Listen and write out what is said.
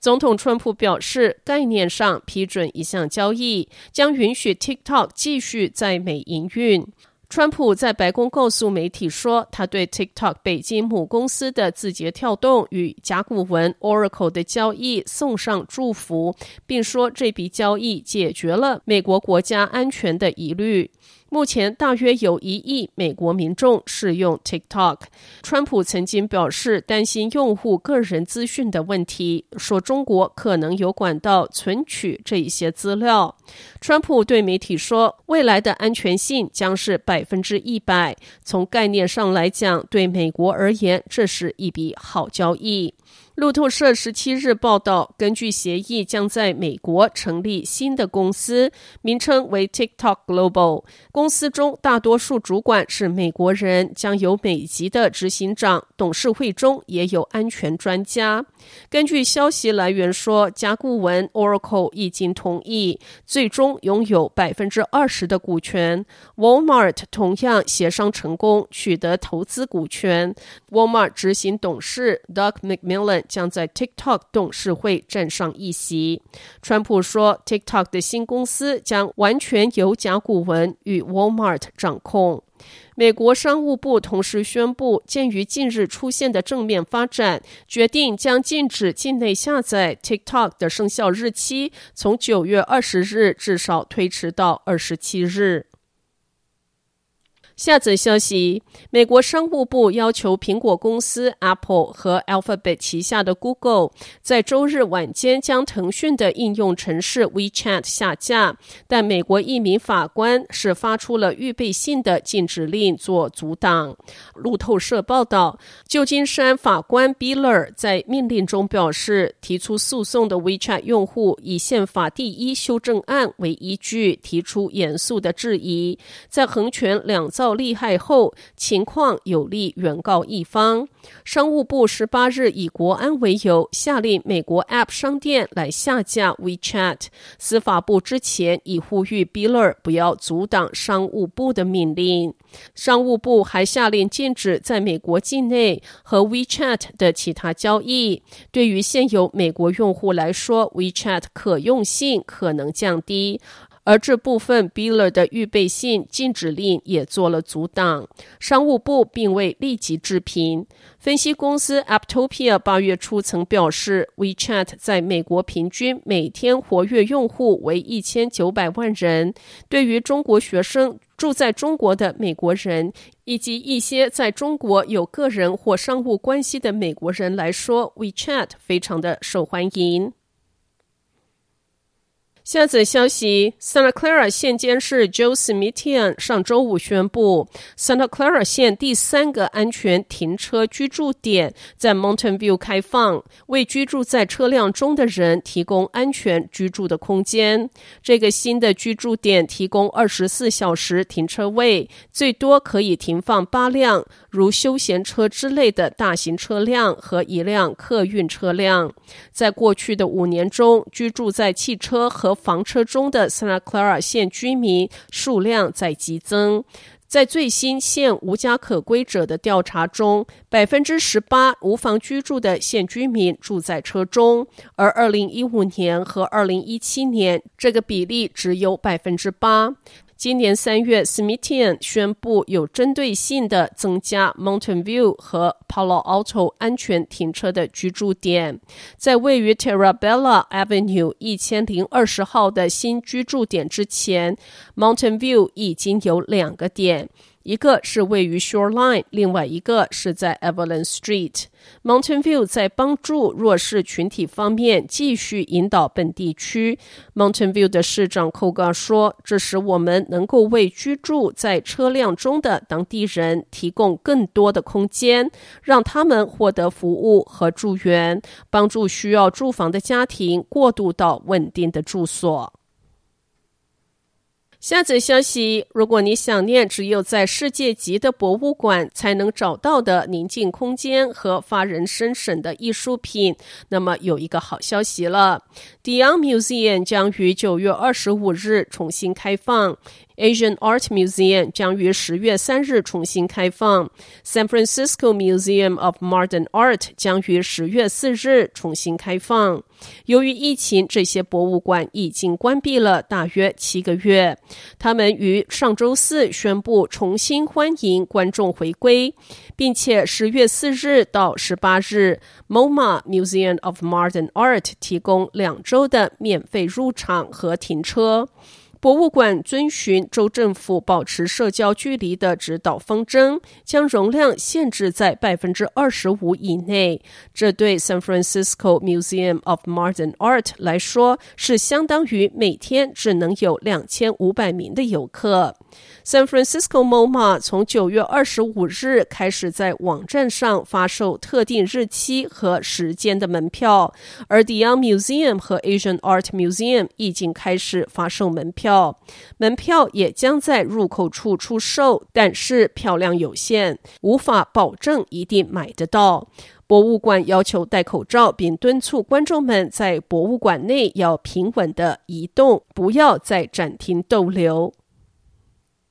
总统川普表示，概念上批准一项交易，将允许 TikTok 继续在美营运。川普在白宫告诉媒体说，他对 TikTok 北京母公司的字节跳动与甲骨文 Oracle 的交易送上祝福，并说这笔交易解决了美国国家安全的疑虑。目前大约有一亿美国民众使用 TikTok。川普曾经表示担心用户个人资讯的问题，说中国可能有管道存取这一些资料。川普对媒体说，未来的安全性将是百分之一百。从概念上来讲，对美国而言，这是一笔好交易。路透社十七日报道，根据协议，将在美国成立新的公司，名称为 TikTok Global。公司中大多数主管是美国人，将有美籍的执行长，董事会中也有安全专家。根据消息来源说，甲骨文 Oracle 已经同意，最终拥有百分之二十的股权。Walmart 同样协商成功，取得投资股权。Walmart 执行董事 Doug 将在 TikTok 董事会站上一席。川普说，TikTok 的新公司将完全由甲骨文与 Walmart 掌控。美国商务部同时宣布，鉴于近日出现的正面发展，决定将禁止境内下载 TikTok 的生效日期从九月二十日至少推迟到二十七日。下则消息：美国商务部要求苹果公司 Apple 和 Alphabet 旗下的 Google 在周日晚间将腾讯的应用程式 WeChat 下架，但美国一名法官是发出了预备性的禁止令做阻挡。路透社报道，旧金山法官 Biller 在命令中表示，提出诉讼的 WeChat 用户以宪法第一修正案为依据，提出严肃的质疑，在横权两造。利害后，情况有利原告一方。商务部十八日以国安为由，下令美国 App 商店来下架 WeChat。司法部之前已呼吁 Biller 不要阻挡商务部的命令。商务部还下令禁止在美国境内和 WeChat 的其他交易。对于现有美国用户来说，WeChat 可用性可能降低。而这部分 Biller 的预备性禁止令也做了阻挡，商务部并未立即置评。分析公司 Apptopia 八月初曾表示，WeChat 在美国平均每天活跃用户为一千九百万人。对于中国学生、住在中国的美国人以及一些在中国有个人或商务关系的美国人来说，WeChat 非常的受欢迎。下则消息：Santa Clara 县监事 Joe Smithian 上周五宣布，Santa Clara 县第三个安全停车居住点在 Mountain View 开放，为居住在车辆中的人提供安全居住的空间。这个新的居住点提供二十四小时停车位，最多可以停放八辆，如休闲车之类的大型车辆和一辆客运车辆。在过去的五年中，居住在汽车和房车中的 Santa Clara 县居民数量在激增。在最新县无家可归者的调查中，百分之十八无房居住的县居民住在车中，而二零一五年和二零一七年这个比例只有百分之八。今年三月，Smithian 宣布有针对性的增加 Mountain View 和 Palo Alto 安全停车的居住点。在位于 Terrabella Avenue 一千零二十号的新居住点之前，Mountain View 已经有两个点。一个是位于 Shoreline，另外一个是在 Evelyn Street。Mountain View 在帮助弱势群体方面继续引导本地区。Mountain View 的市长 Koga 说：“这使我们能够为居住在车辆中的当地人提供更多的空间，让他们获得服务和助援，帮助需要住房的家庭过渡到稳定的住所。”下则消息：如果你想念只有在世界级的博物馆才能找到的宁静空间和发人深省的艺术品，那么有一个好消息了，Dion Museum 将于九月二十五日重新开放。Asian Art Museum 将于十月三日重新开放，San Francisco Museum of Modern Art 将于十月四日重新开放。由于疫情，这些博物馆已经关闭了大约七个月。他们于上周四宣布重新欢迎观众回归，并且十月四日到十八日，MoMA Museum of Modern Art 提供两周的免费入场和停车。博物馆遵循州政府保持社交距离的指导方针，将容量限制在百分之二十五以内。这对 San Francisco Museum of Modern Art 来说，是相当于每天只能有两千五百名的游客。San Francisco MoMA 从九月二十五日开始在网站上发售特定日期和时间的门票，而 Dion Museum 和 Asian Art Museum 已经开始发售门票，门票也将在入口处出售，但是票量有限，无法保证一定买得到。博物馆要求戴口罩，并敦促观众们在博物馆内要平稳地移动，不要在展厅逗留。